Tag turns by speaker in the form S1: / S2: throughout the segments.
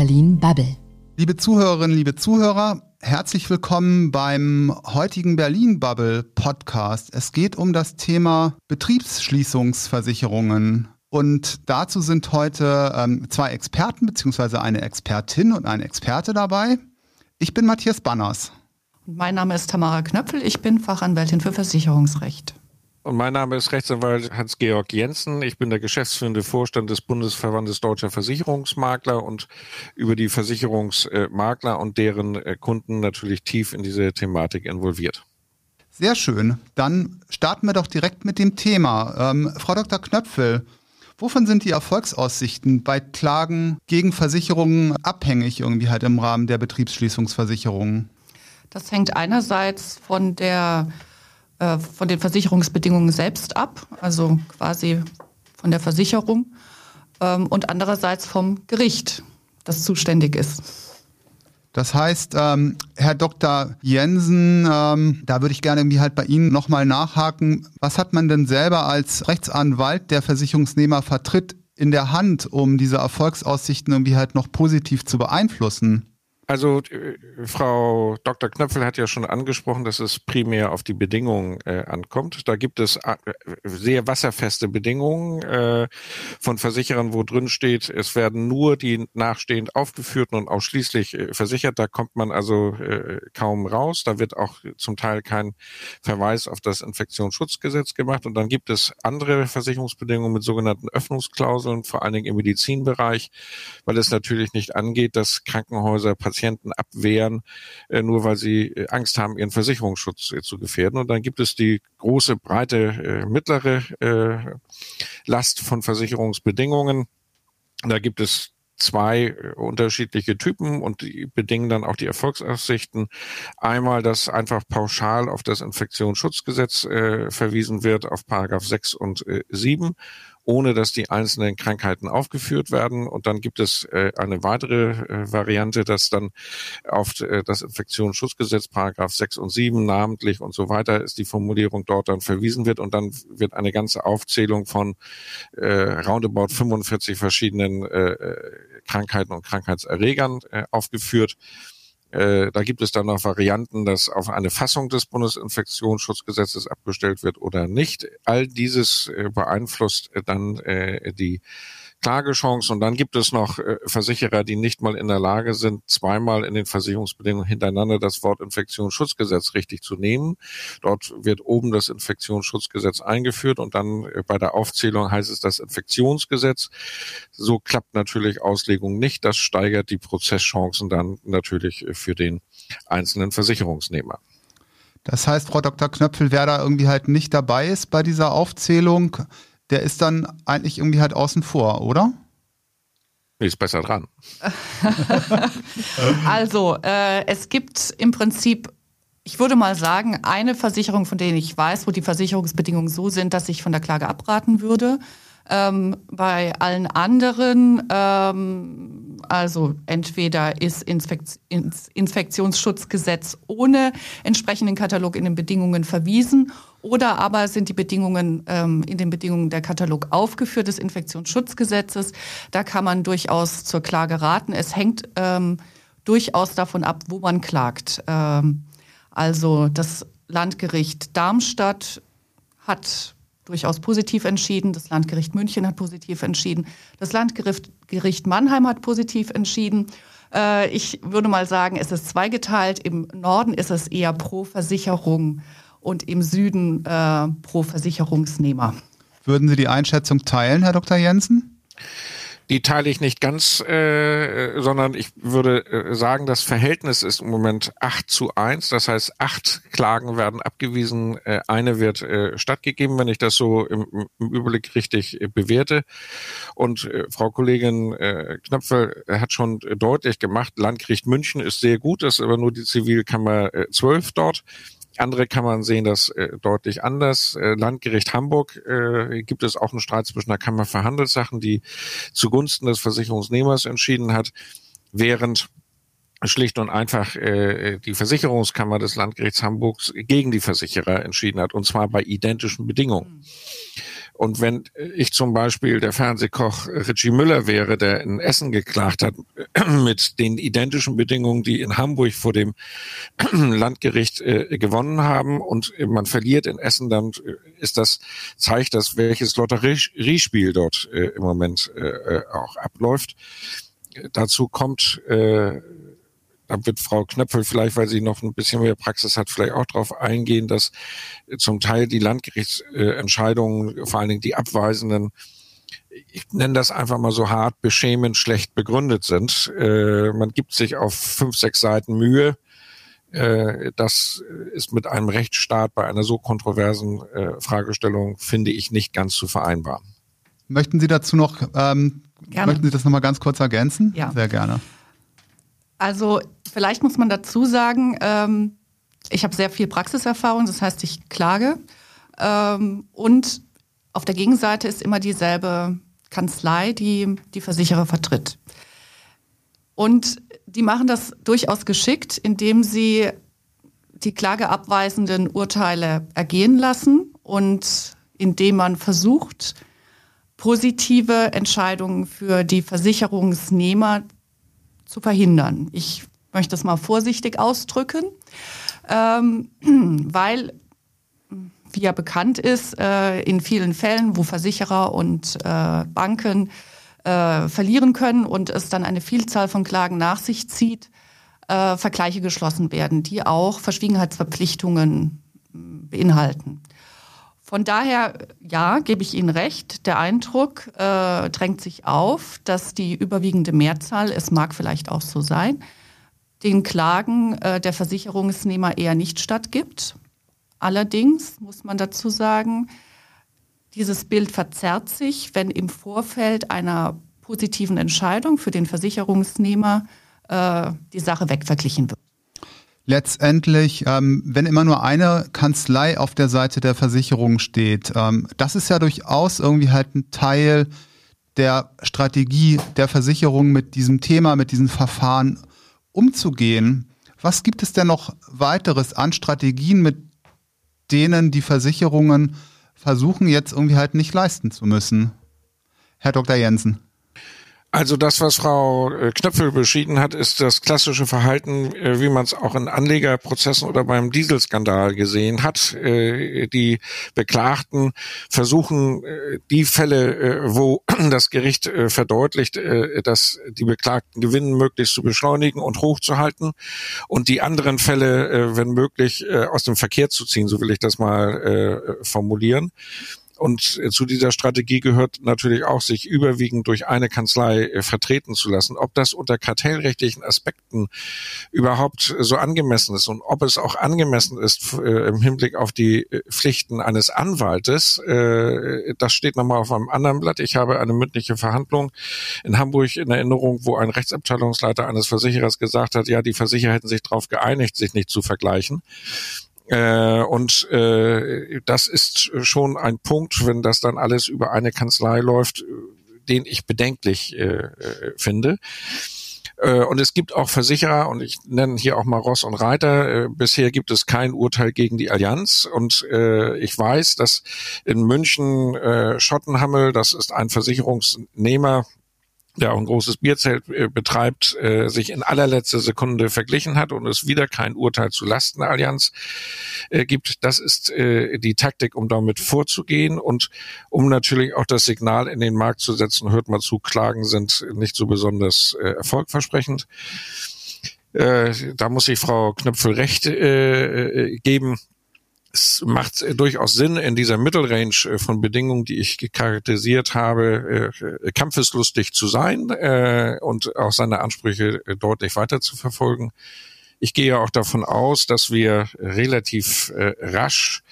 S1: Berlin Bubble.
S2: Liebe Zuhörerinnen, liebe Zuhörer, herzlich willkommen beim heutigen Berlin Bubble Podcast. Es geht um das Thema Betriebsschließungsversicherungen. Und dazu sind heute ähm, zwei Experten bzw. eine Expertin und ein Experte dabei. Ich bin Matthias Banners.
S3: Mein Name ist Tamara Knöpfel, ich bin Fachanwältin für Versicherungsrecht.
S4: Und mein Name ist Rechtsanwalt Hans-Georg Jensen. Ich bin der geschäftsführende Vorstand des Bundesverbandes Deutscher Versicherungsmakler und über die Versicherungsmakler und deren äh, Kunden natürlich tief in diese Thematik involviert.
S2: Sehr schön. Dann starten wir doch direkt mit dem Thema. Ähm, Frau Dr. Knöpfel, wovon sind die Erfolgsaussichten bei Klagen gegen Versicherungen abhängig irgendwie halt im Rahmen der Betriebsschließungsversicherungen?
S3: Das hängt einerseits von der äh, von den Versicherungsbedingungen selbst ab, also quasi von der Versicherung, ähm, und andererseits vom Gericht, das zuständig ist.
S2: Das heißt, ähm, Herr Dr. Jensen, ähm, da würde ich gerne irgendwie halt bei Ihnen nochmal nachhaken. Was hat man denn selber als Rechtsanwalt, der Versicherungsnehmer vertritt, in der Hand, um diese Erfolgsaussichten irgendwie halt noch positiv zu beeinflussen?
S4: Also äh, Frau Dr. Knöpfel hat ja schon angesprochen, dass es primär auf die Bedingungen äh, ankommt. Da gibt es äh, sehr wasserfeste Bedingungen äh, von Versicherern, wo drin steht, es werden nur die nachstehend aufgeführten und ausschließlich äh, versichert. Da kommt man also äh, kaum raus. Da wird auch zum Teil kein Verweis auf das Infektionsschutzgesetz gemacht. Und dann gibt es andere Versicherungsbedingungen mit sogenannten Öffnungsklauseln, vor allen Dingen im Medizinbereich, weil es natürlich nicht angeht, dass Krankenhäuser Patienten Patienten abwehren, äh, nur weil sie äh, Angst haben, ihren Versicherungsschutz äh, zu gefährden. Und dann gibt es die große, breite, mittlere Last von Versicherungsbedingungen. Da gibt es zwei unterschiedliche Typen und die bedingen dann auch die Erfolgsaussichten. Einmal, dass einfach pauschal auf das Infektionsschutzgesetz äh, verwiesen wird, auf Paragraph 6 und äh, 7 ohne dass die einzelnen Krankheiten aufgeführt werden. Und dann gibt es äh, eine weitere äh, Variante, dass dann auf äh, das Infektionsschutzgesetz Paragraph 6 und 7 namentlich und so weiter ist die Formulierung dort dann verwiesen wird und dann wird eine ganze Aufzählung von roundabout 45 verschiedenen Krankheiten und Krankheitserregern aufgeführt. Äh, da gibt es dann noch Varianten, dass auf eine Fassung des Bundesinfektionsschutzgesetzes abgestellt wird oder nicht. All dieses äh, beeinflusst äh, dann äh, Klagechance. Und dann gibt es noch äh, Versicherer, die nicht mal in der Lage sind, zweimal in den Versicherungsbedingungen hintereinander das Wort Infektionsschutzgesetz richtig zu nehmen. Dort wird oben das Infektionsschutzgesetz eingeführt und dann äh, bei der Aufzählung heißt es das Infektionsgesetz. So klappt natürlich Auslegung nicht. Das steigert die Prozesschancen dann natürlich äh, für den einzelnen Versicherungsnehmer.
S2: Das heißt, Frau Dr. Knöpfel, wer da irgendwie halt nicht dabei ist bei dieser Aufzählung, der ist dann eigentlich irgendwie halt außen vor, oder?
S4: Ist besser dran.
S3: also, äh, es gibt im Prinzip, ich würde mal sagen, eine Versicherung, von denen ich weiß, wo die Versicherungsbedingungen so sind, dass ich von der Klage abraten würde. Ähm, bei allen anderen, ähm, also entweder ist Infekt Infektionsschutzgesetz ohne entsprechenden Katalog in den Bedingungen verwiesen oder aber sind die Bedingungen ähm, in den Bedingungen der Katalog aufgeführt des Infektionsschutzgesetzes. Da kann man durchaus zur Klage raten. Es hängt ähm, durchaus davon ab, wo man klagt. Ähm, also das Landgericht Darmstadt hat durchaus positiv entschieden. Das Landgericht München hat positiv entschieden. Das Landgericht Mannheim hat positiv entschieden. Äh, ich würde mal sagen, es ist zweigeteilt. Im Norden ist es eher pro Versicherung und im Süden äh, pro Versicherungsnehmer.
S2: Würden Sie die Einschätzung teilen, Herr Dr. Jensen?
S4: Die teile ich nicht ganz, äh, sondern ich würde äh, sagen, das Verhältnis ist im Moment 8 zu 1. Das heißt, acht Klagen werden abgewiesen, äh, eine wird äh, stattgegeben, wenn ich das so im, im Überblick richtig äh, bewerte. Und äh, Frau Kollegin äh, Knöpfe hat schon deutlich gemacht, Landgericht München ist sehr gut, das ist aber nur die Zivilkammer äh, 12 dort. Andere man sehen das äh, deutlich anders. Äh, Landgericht Hamburg äh, gibt es auch einen Streit zwischen der Kammer für Handelssachen, die zugunsten des Versicherungsnehmers entschieden hat, während schlicht und einfach äh, die Versicherungskammer des Landgerichts Hamburgs gegen die Versicherer entschieden hat, und zwar bei identischen Bedingungen. Und wenn ich zum Beispiel der Fernsehkoch Richie Müller wäre, der in Essen geklagt hat, mit den identischen Bedingungen, die in Hamburg vor dem Landgericht äh, gewonnen haben und man verliert in Essen, dann ist das, zeigt das, welches Lotteriespiel dort äh, im Moment äh, äh auch abläuft. Dazu kommt, äh, da wird Frau Knöpfel vielleicht, weil sie noch ein bisschen mehr Praxis hat, vielleicht auch darauf eingehen, dass zum Teil die Landgerichtsentscheidungen, vor allen Dingen die abweisenden, ich nenne das einfach mal so hart, beschämend schlecht begründet sind. Äh, man gibt sich auf fünf, sechs Seiten Mühe. Äh, das ist mit einem Rechtsstaat bei einer so kontroversen äh, Fragestellung, finde ich, nicht ganz zu vereinbaren.
S2: Möchten Sie dazu noch, ähm, möchten Sie das nochmal ganz kurz ergänzen?
S3: Ja.
S2: Sehr gerne.
S3: Also vielleicht muss man dazu sagen, ähm, ich habe sehr viel Praxiserfahrung, das heißt, ich klage. Ähm, und auf der Gegenseite ist immer dieselbe Kanzlei, die die Versicherer vertritt. Und die machen das durchaus geschickt, indem sie die klageabweisenden Urteile ergehen lassen und indem man versucht, positive Entscheidungen für die Versicherungsnehmer zu verhindern. Ich möchte das mal vorsichtig ausdrücken, ähm, weil, wie ja bekannt ist, äh, in vielen Fällen, wo Versicherer und äh, Banken äh, verlieren können und es dann eine Vielzahl von Klagen nach sich zieht, äh, Vergleiche geschlossen werden, die auch Verschwiegenheitsverpflichtungen beinhalten. Von daher, ja, gebe ich Ihnen recht. Der Eindruck äh, drängt sich auf, dass die überwiegende Mehrzahl, es mag vielleicht auch so sein, den Klagen äh, der Versicherungsnehmer eher nicht stattgibt. Allerdings muss man dazu sagen, dieses Bild verzerrt sich, wenn im Vorfeld einer positiven Entscheidung für den Versicherungsnehmer äh, die Sache wegverglichen wird
S2: letztendlich, ähm, wenn immer nur eine Kanzlei auf der Seite der Versicherung steht, ähm, das ist ja durchaus irgendwie halt ein Teil der Strategie der Versicherung mit diesem Thema, mit diesen Verfahren umzugehen. Was gibt es denn noch weiteres an Strategien, mit denen die Versicherungen versuchen jetzt irgendwie halt nicht leisten zu müssen? Herr Dr. Jensen.
S4: Also das, was Frau äh, Knöpfel beschrieben hat, ist das klassische Verhalten, äh, wie man es auch in Anlegerprozessen oder beim Dieselskandal gesehen hat. Äh, die Beklagten versuchen die Fälle, wo das Gericht verdeutlicht, dass die Beklagten gewinnen, möglichst zu beschleunigen und hochzuhalten und die anderen Fälle, wenn möglich, aus dem Verkehr zu ziehen, so will ich das mal formulieren. Und zu dieser Strategie gehört natürlich auch, sich überwiegend durch eine Kanzlei äh, vertreten zu lassen. Ob das unter kartellrechtlichen Aspekten überhaupt so angemessen ist und ob es auch angemessen ist äh, im Hinblick auf die äh, Pflichten eines Anwaltes, das steht nochmal auf einem anderen Blatt. Ich habe eine mündliche Verhandlung in Hamburg in Erinnerung, wo ein Rechtsabteilungsleiter eines Versicherers gesagt hat, ja, die Versicherer hätten sich darauf geeinigt, sich nicht zu vergleichen. Äh, und äh, das ist schon ein Punkt, wenn das dann alles über eine Kanzlei läuft, den ich bedenklich äh, äh finde. Äh, und es gibt auch Versicherer, und ich nenne hier auch mal Ross und Reiter. Äh, bisher gibt es kein Urteil gegen die Allianz. Und äh, ich weiß, dass in München äh, Schottenhammel, das ist ein Versicherungsnehmer, der auch ein großes Bierzelt äh, betreibt, äh, sich in allerletzter Sekunde verglichen hat und es wieder kein Urteil zu Lasten Allianz äh, gibt. Das ist äh, die Taktik, um damit vorzugehen und um natürlich auch das Signal in den Markt zu setzen, hört mal zu, Klagen sind nicht so besonders äh, erfolgversprechend. Äh, da muss ich Frau Knöpfel recht äh, geben es macht durchaus Sinn, in dieser Mittelrange äh, von Bedingungen, die ich charakterisiert habe, äh, kampfeslustig zu sein äh, und auch seine Ansprüche äh, deutlich weiter zu verfolgen. Ich gehe auch davon aus, dass wir relativ äh, rasch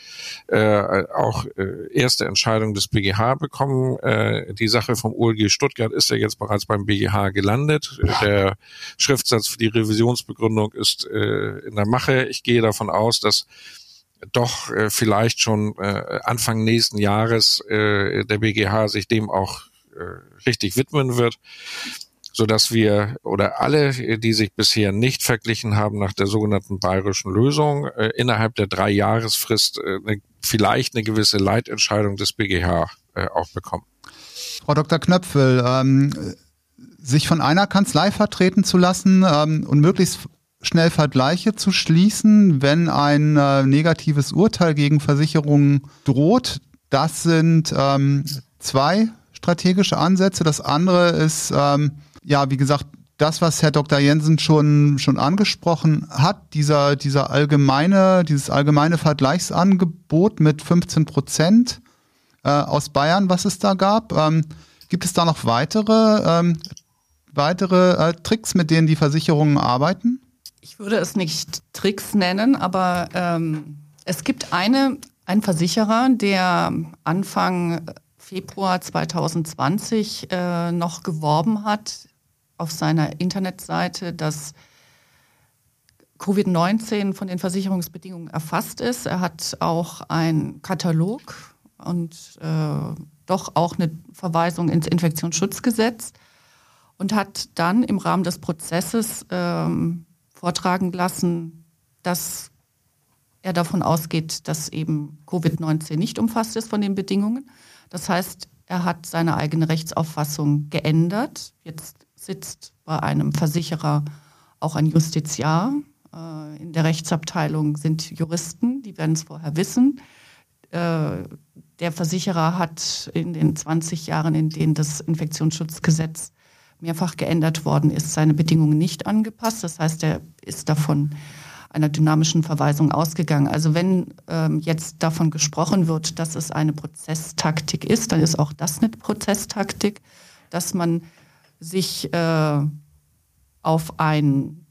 S4: äh, auch äh, erste Entscheidungen des BGH bekommen. Äh, die Sache vom OLG Stuttgart ist ja jetzt bereits beim BGH gelandet. Der Schriftsatz für die Revisionsbegründung ist äh, in der Mache. Ich gehe davon aus, dass doch äh, vielleicht schon äh, Anfang nächsten Jahres äh, der BGH sich dem auch äh, richtig widmen wird so dass wir oder alle, die sich bisher nicht verglichen haben nach der sogenannten bayerischen Lösung, äh, innerhalb der drei Jahresfrist äh, eine, vielleicht eine gewisse Leitentscheidung des BGH äh, auch bekommen.
S2: Frau Dr. Knöpfel, ähm, sich von einer Kanzlei vertreten zu lassen ähm, und möglichst schnell Vergleiche zu schließen, wenn ein äh, negatives Urteil gegen Versicherungen droht. Das sind ähm, zwei strategische Ansätze. Das andere ist, ähm, ja, wie gesagt, das, was Herr Dr. Jensen schon, schon angesprochen hat, dieser, dieser allgemeine, dieses allgemeine Vergleichsangebot mit 15 Prozent äh, aus Bayern, was es da gab. Ähm, gibt es da noch weitere, ähm, weitere äh, Tricks, mit denen die Versicherungen arbeiten?
S3: Ich würde es nicht Tricks nennen, aber ähm, es gibt eine, einen Versicherer, der Anfang Februar 2020 äh, noch geworben hat auf seiner Internetseite, dass Covid-19 von den Versicherungsbedingungen erfasst ist. Er hat auch einen Katalog und äh, doch auch eine Verweisung ins Infektionsschutzgesetz und hat dann im Rahmen des Prozesses ähm, vortragen lassen, dass er davon ausgeht, dass eben Covid-19 nicht umfasst ist von den Bedingungen. Das heißt, er hat seine eigene Rechtsauffassung geändert. Jetzt sitzt bei einem Versicherer auch ein Justiziar. Äh, in der Rechtsabteilung sind Juristen, die werden es vorher wissen. Äh, der Versicherer hat in den 20 Jahren, in denen das Infektionsschutzgesetz mehrfach geändert worden ist, seine Bedingungen nicht angepasst. Das heißt, er ist davon einer dynamischen Verweisung ausgegangen. Also wenn ähm, jetzt davon gesprochen wird, dass es eine Prozesstaktik ist, dann ist auch das eine Prozesstaktik, dass man sich äh, auf ein,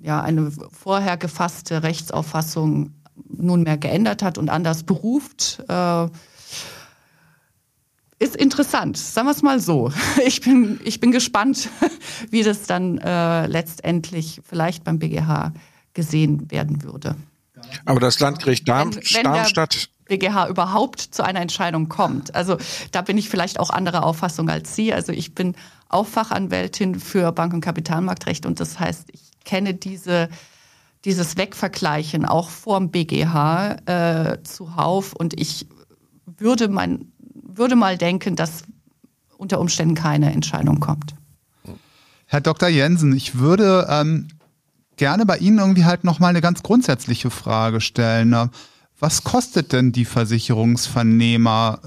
S3: ja, eine vorher gefasste Rechtsauffassung nunmehr geändert hat und anders beruft. Äh, ist interessant, sagen wir es mal so. Ich bin, ich bin gespannt, wie das dann äh, letztendlich vielleicht beim BGH gesehen werden würde.
S4: Aber das Landgericht Darm, wenn, wenn Darmstadt.
S3: BGH überhaupt zu einer Entscheidung kommt. Also da bin ich vielleicht auch anderer Auffassung als Sie. Also ich bin auch Fachanwältin für Bank- und Kapitalmarktrecht und das heißt, ich kenne diese dieses Wegvergleichen auch vorm BGH äh, zuhauf und ich würde mein würde mal denken, dass unter Umständen keine Entscheidung kommt.
S2: Herr Dr. Jensen, ich würde ähm, gerne bei Ihnen irgendwie halt nochmal eine ganz grundsätzliche Frage stellen. Was kostet denn die Versicherungsvernehmer,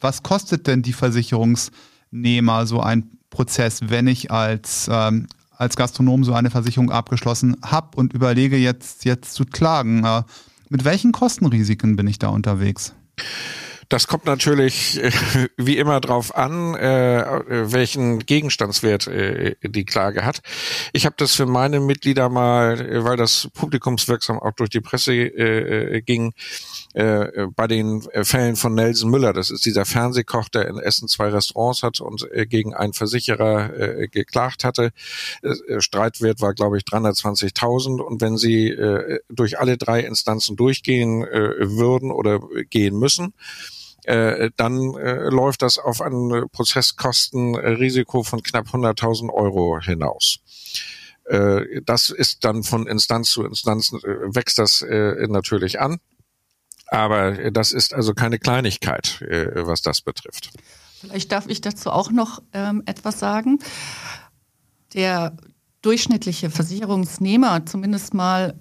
S2: was kostet denn die Versicherungsnehmer so ein Prozess, wenn ich als, ähm, als Gastronom so eine Versicherung abgeschlossen habe und überlege jetzt, jetzt zu klagen? Äh, mit welchen Kostenrisiken bin ich da unterwegs?
S4: Das kommt natürlich äh, wie immer drauf an, äh, welchen Gegenstandswert äh, die Klage hat. Ich habe das für meine Mitglieder mal, äh, weil das publikumswirksam auch durch die Presse äh, äh, ging, bei den Fällen von Nelson Müller, das ist dieser Fernsehkoch, der in Essen zwei Restaurants hat und gegen einen Versicherer geklagt hatte. Streitwert war, glaube ich, 320.000 und wenn sie durch alle drei Instanzen durchgehen würden oder gehen müssen, äh, dann äh, läuft das auf ein Prozesskostenrisiko von knapp 100.000 Euro hinaus. Äh, das ist dann von Instanz zu Instanz, äh, wächst das äh, natürlich an. Aber das ist also keine Kleinigkeit, äh, was das betrifft.
S3: Vielleicht darf ich dazu auch noch ähm, etwas sagen. Der durchschnittliche Versicherungsnehmer, zumindest mal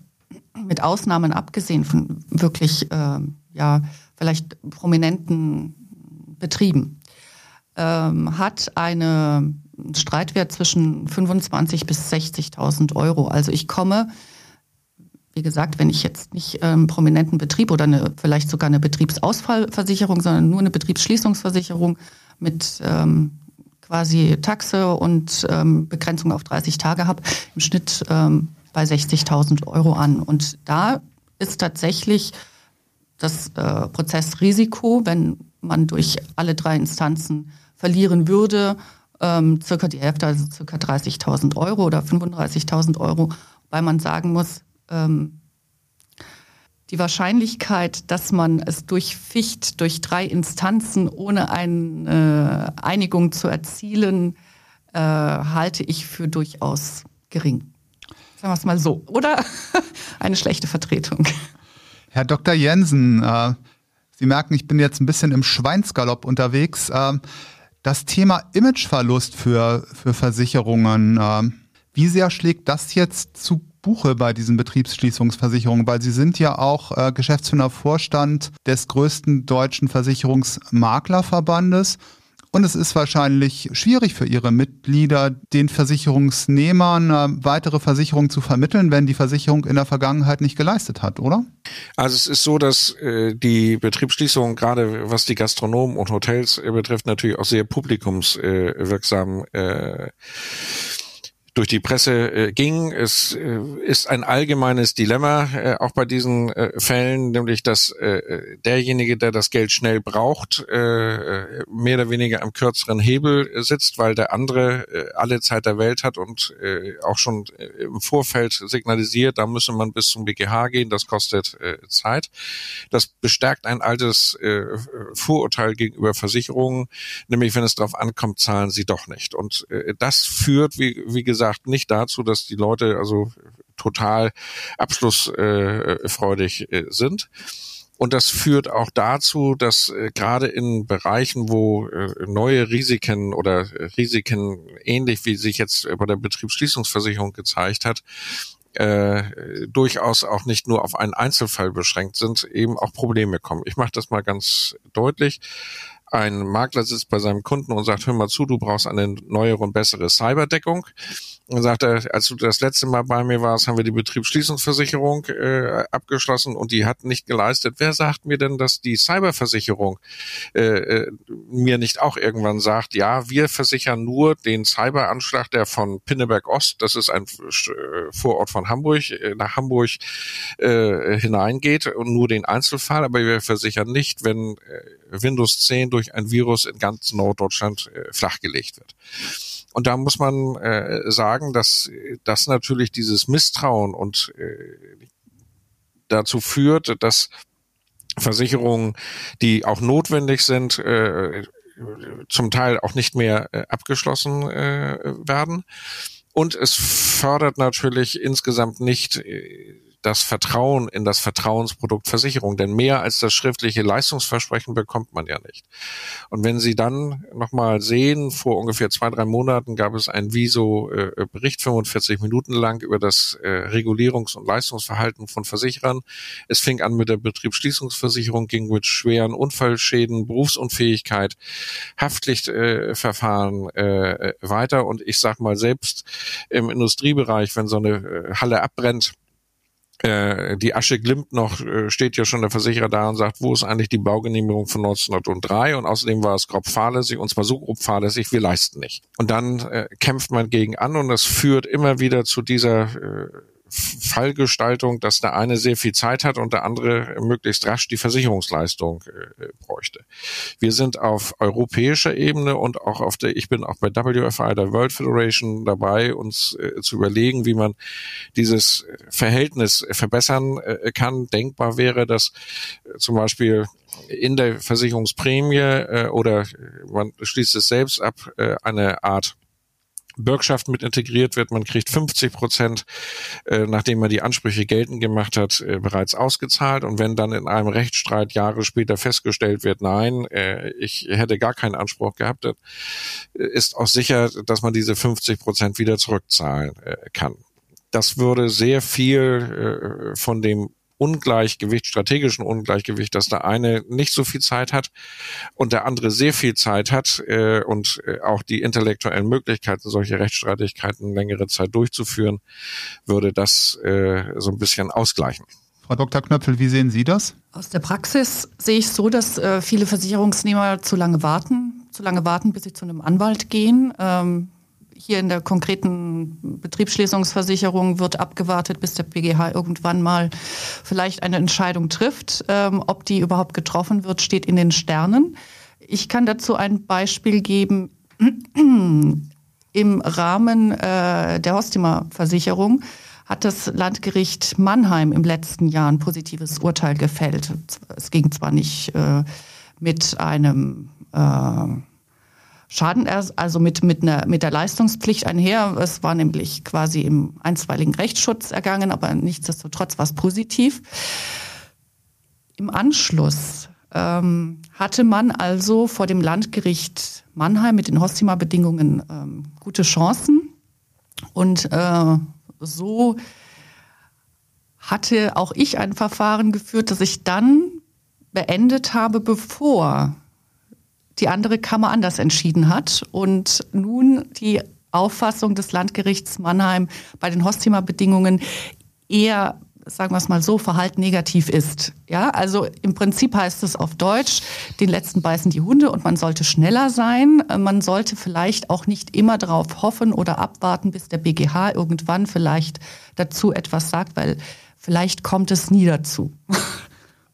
S3: mit Ausnahmen abgesehen von wirklich äh, ja vielleicht prominenten Betrieben, ähm, hat einen Streitwert zwischen 25 bis 60.000 Euro. Also ich komme, wie gesagt, wenn ich jetzt nicht ähm, prominenten Betrieb oder eine, vielleicht sogar eine Betriebsausfallversicherung, sondern nur eine Betriebsschließungsversicherung mit ähm, quasi Taxe und ähm, Begrenzung auf 30 Tage habe, im Schnitt ähm, bei 60.000 Euro an. Und da ist tatsächlich das äh, Prozessrisiko, wenn man durch alle drei Instanzen verlieren würde, ähm, circa die Hälfte, also circa 30.000 Euro oder 35.000 Euro, weil man sagen muss, ähm, die Wahrscheinlichkeit, dass man es durchficht, durch drei Instanzen ohne eine Einigung zu erzielen, äh, halte ich für durchaus gering. Sagen wir es mal so. Oder eine schlechte Vertretung.
S2: Herr Dr. Jensen, äh, Sie merken, ich bin jetzt ein bisschen im Schweinsgalopp unterwegs. Äh, das Thema Imageverlust für, für Versicherungen, äh, wie sehr schlägt das jetzt zu Buche bei diesen Betriebsschließungsversicherungen? Weil Sie sind ja auch äh, Geschäftsführer Vorstand des größten deutschen Versicherungsmaklerverbandes. Und es ist wahrscheinlich schwierig für Ihre Mitglieder, den Versicherungsnehmern äh, weitere Versicherungen zu vermitteln, wenn die Versicherung in der Vergangenheit nicht geleistet hat, oder?
S4: Also es ist so, dass äh, die Betriebsschließung, gerade was die Gastronomen und Hotels äh, betrifft, natürlich auch sehr publikumswirksam äh, durch die Presse äh, ging. Es äh, ist ein allgemeines Dilemma äh, auch bei diesen äh, Fällen, nämlich dass äh, derjenige, der das Geld schnell braucht, äh, äh mehr oder weniger am kürzeren Hebel sitzt, weil der andere äh, alle Zeit der Welt hat und äh, auch schon äh, im Vorfeld signalisiert, da müsse man bis zum BGH gehen, das kostet äh, Zeit. Das bestärkt ein altes äh, Vorurteil gegenüber Versicherungen, nämlich wenn es darauf ankommt, zahlen sie doch nicht. Und äh, das führt, wie, wie gesagt, gesagt, nicht dazu, dass die Leute also total abschlussfreudig äh, sind. Und das führt auch dazu, dass äh, gerade in Bereichen, wo äh, neue Risiken oder Risiken ähnlich wie sich jetzt bei der Betriebsschließungsversicherung gezeigt hat, äh, durchaus auch nicht nur auf einen Einzelfall beschränkt sind, eben auch Probleme kommen. Ich mache das mal ganz deutlich ein Makler sitzt bei seinem Kunden und sagt, hör mal zu, du brauchst eine neuere und bessere Cyberdeckung. Und sagt er, als du das letzte Mal bei mir warst, haben wir die Betriebsschließungsversicherung äh, abgeschlossen und die hat nicht geleistet. Wer sagt mir denn, dass die Cyberversicherung äh, äh, mir nicht auch irgendwann sagt, ja, wir versichern nur den Cyberanschlag, der von Pinneberg Ost, das ist ein äh, Vorort von Hamburg, äh, nach Hamburg äh, hineingeht und nur den Einzelfall, aber wir versichern nicht, wenn äh, Windows 10 durch ein Virus in ganz Norddeutschland äh, flachgelegt wird. Und da muss man äh, sagen, dass das natürlich dieses Misstrauen und äh, dazu führt, dass Versicherungen, die auch notwendig sind, äh, zum Teil auch nicht mehr äh, abgeschlossen äh, werden. Und es fördert natürlich insgesamt nicht äh, das Vertrauen in das Vertrauensprodukt Versicherung. Denn mehr als das schriftliche Leistungsversprechen bekommt man ja nicht. Und wenn Sie dann nochmal sehen, vor ungefähr zwei, drei Monaten gab es einen Viso-Bericht, 45 Minuten lang, über das äh, Regulierungs- und Leistungsverhalten von Versicherern. Es fing an mit der Betriebsschließungsversicherung, ging mit schweren Unfallschäden, Berufsunfähigkeit, Haftpflichtverfahren äh, weiter. Und ich sag mal, selbst im Industriebereich, wenn so eine äh, Halle abbrennt, äh, die Asche glimmt noch, äh, steht ja schon der Versicherer da und sagt, wo ist eigentlich die Baugenehmigung von 1903 und außerdem war es grob fahrlässig und zwar so grob fahrlässig, wir leisten nicht. Und dann äh, kämpft man gegen an und das führt immer wieder zu dieser äh, Fallgestaltung, dass der eine sehr viel Zeit hat und der andere möglichst rasch die Versicherungsleistung äh, bräuchte. Wir sind auf europäischer Ebene und auch auf der, ich bin auch bei WFI, der World Federation, dabei, uns äh, zu überlegen, wie man dieses Verhältnis verbessern äh, kann. Denkbar wäre, dass äh, zum Beispiel in der Versicherungsprämie äh, oder man schließt es selbst ab, äh, eine Art Bürgschaft mit integriert wird. Man kriegt 50 Prozent, äh, nachdem man die Ansprüche geltend gemacht hat, äh, bereits ausgezahlt. Und wenn dann in einem Rechtsstreit Jahre später festgestellt wird, nein, äh, ich hätte gar keinen Anspruch gehabt, dann ist auch sicher, dass man diese 50 Prozent wieder zurückzahlen äh, kann. Das würde sehr viel äh, von dem Ungleichgewicht, strategischen Ungleichgewicht, dass der eine nicht so viel Zeit hat und der andere sehr viel Zeit hat äh, und äh, auch die intellektuellen Möglichkeiten, solche Rechtsstreitigkeiten längere Zeit durchzuführen, würde das äh, so ein bisschen ausgleichen.
S2: Frau Dr. Knöpfel, wie sehen Sie das?
S3: Aus der Praxis sehe ich so, dass äh, viele Versicherungsnehmer zu lange warten, zu lange warten, bis sie zu einem Anwalt gehen. Ähm, hier in der konkreten Betriebsschließungsversicherung wird abgewartet, bis der BGH irgendwann mal vielleicht eine Entscheidung trifft. Ähm, ob die überhaupt getroffen wird, steht in den Sternen. Ich kann dazu ein Beispiel geben. Im Rahmen äh, der Hostima-Versicherung hat das Landgericht Mannheim im letzten Jahr ein positives Urteil gefällt. Es ging zwar nicht äh, mit einem äh, Schaden, also mit, mit, einer, mit der Leistungspflicht einher. Es war nämlich quasi im einstweiligen Rechtsschutz ergangen, aber nichtsdestotrotz war es positiv. Im Anschluss ähm, hatte man also vor dem Landgericht Mannheim mit den Hostima-Bedingungen ähm, gute Chancen. Und äh, so hatte auch ich ein Verfahren geführt, das ich dann beendet habe, bevor die andere Kammer anders entschieden hat und nun die Auffassung des Landgerichts Mannheim bei den Hostima-Bedingungen eher sagen wir es mal so, Verhalten negativ ist. Ja, also im Prinzip heißt es auf Deutsch, den letzten beißen die Hunde und man sollte schneller sein. Man sollte vielleicht auch nicht immer darauf hoffen oder abwarten, bis der BGH irgendwann vielleicht dazu etwas sagt, weil vielleicht kommt es nie dazu.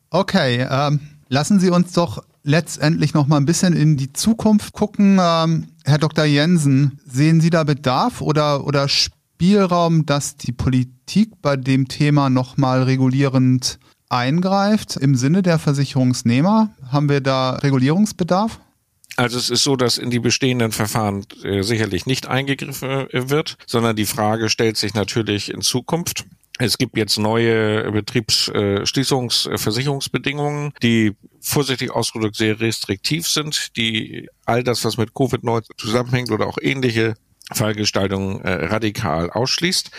S2: Okay, ähm, lassen Sie uns doch letztendlich noch mal ein bisschen in die Zukunft gucken. Ähm, Herr Dr. Jensen, sehen Sie da Bedarf oder, oder Spielraum, dass die Politik bei dem Thema noch mal regulierend eingreift im Sinne der Versicherungsnehmer? Haben wir da Regulierungsbedarf?
S4: Also es ist so, dass in die bestehenden Verfahren äh, sicherlich nicht eingegriffen äh, wird, sondern die Frage stellt sich natürlich in Zukunft. Es gibt jetzt neue Betriebsschließungsversicherungsbedingungen, die vorsichtig ausgedrückt sehr restriktiv sind, die all das, was mit Covid-19 zusammenhängt oder auch ähnliche Fallgestaltung äh, radikal ausschließt,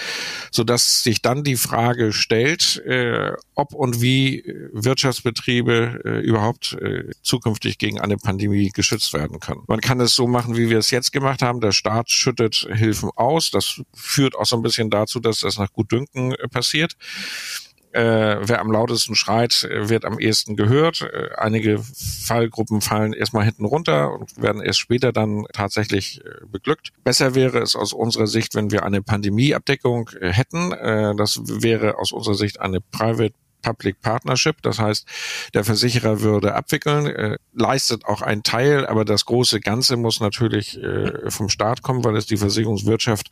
S4: so dass sich dann die Frage stellt, äh, ob und wie Wirtschaftsbetriebe äh, überhaupt äh, zukünftig gegen eine Pandemie geschützt werden können. Man kann es so machen, wie wir es jetzt gemacht haben. Der Staat schüttet Hilfen aus. Das führt auch so ein bisschen dazu, dass das nach Gutdünken äh, passiert äh, wer am lautesten schreit, wird am ehesten gehört. Äh, einige Fallgruppen fallen erstmal hinten runter und werden erst später dann tatsächlich äh, beglückt. Besser wäre es aus unserer Sicht, wenn wir eine Pandemieabdeckung äh, hätten. Äh, das wäre aus unserer Sicht eine Private Public Partnership. Das heißt, der Versicherer würde abwickeln, äh, leistet auch einen Teil, aber das große Ganze muss natürlich äh, vom Staat kommen, weil es die Versicherungswirtschaft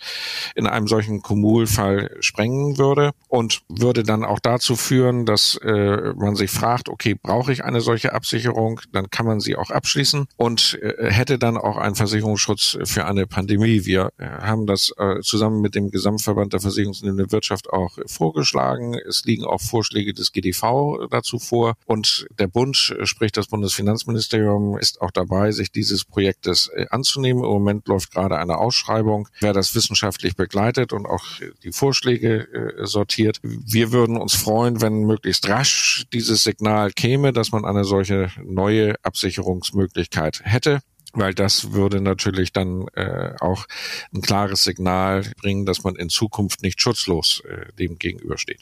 S4: in einem solchen Kumulfall sprengen würde und würde dann auch dazu führen, dass äh, man sich fragt, okay, brauche ich eine solche Absicherung? Dann kann man sie auch abschließen und äh, hätte dann auch einen Versicherungsschutz für eine Pandemie. Wir äh, haben das äh, zusammen mit dem Gesamtverband der Versicherungsnehmenden Wirtschaft auch vorgeschlagen. Es liegen auch Vorschläge des GDV dazu vor. Und der Bund, äh, sprich das Bundesfinanzministerium, ist auch dabei, sich dieses Projektes äh, anzunehmen. Im Moment läuft gerade eine Ausschreibung, wer das wissenschaftlich begleitet und auch die Vorschläge äh, sortiert. Wir würden uns freuen, wenn möglichst rasch dieses Signal käme, dass man eine solche neue Absicherungsmöglichkeit hätte weil das würde natürlich dann äh, auch ein klares Signal bringen, dass man in Zukunft nicht schutzlos äh, dem gegenübersteht.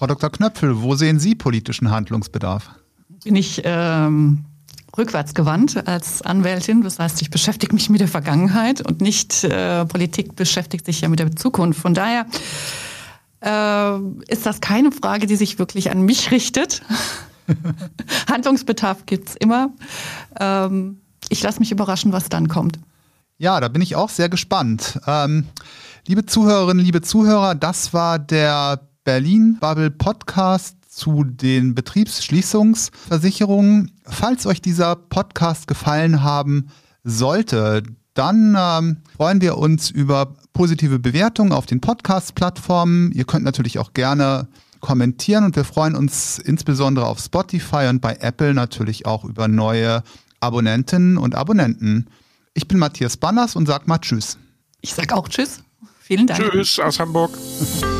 S2: Frau Dr. Knöpfel, wo sehen Sie politischen Handlungsbedarf?
S3: Bin ich ähm, rückwärts gewandt als Anwältin. Das heißt, ich beschäftige mich mit der Vergangenheit und nicht äh, Politik beschäftigt sich ja mit der Zukunft. Von daher äh, ist das keine Frage, die sich wirklich an mich richtet. Handlungsbedarf gibt's immer. Ähm, ich lasse mich überraschen, was dann kommt.
S2: Ja, da bin ich auch sehr gespannt. Ähm, liebe Zuhörerinnen, liebe Zuhörer, das war der Berlin Bubble Podcast zu den Betriebsschließungsversicherungen. Falls euch dieser Podcast gefallen haben sollte, dann ähm, freuen wir uns über positive Bewertungen auf den Podcast-Plattformen. Ihr könnt natürlich auch gerne kommentieren und wir freuen uns insbesondere auf Spotify und bei Apple natürlich auch über neue Abonnentinnen und Abonnenten. Ich bin Matthias Banners und sag mal Tschüss.
S3: Ich sag auch Tschüss. Vielen Dank.
S4: Tschüss aus Hamburg.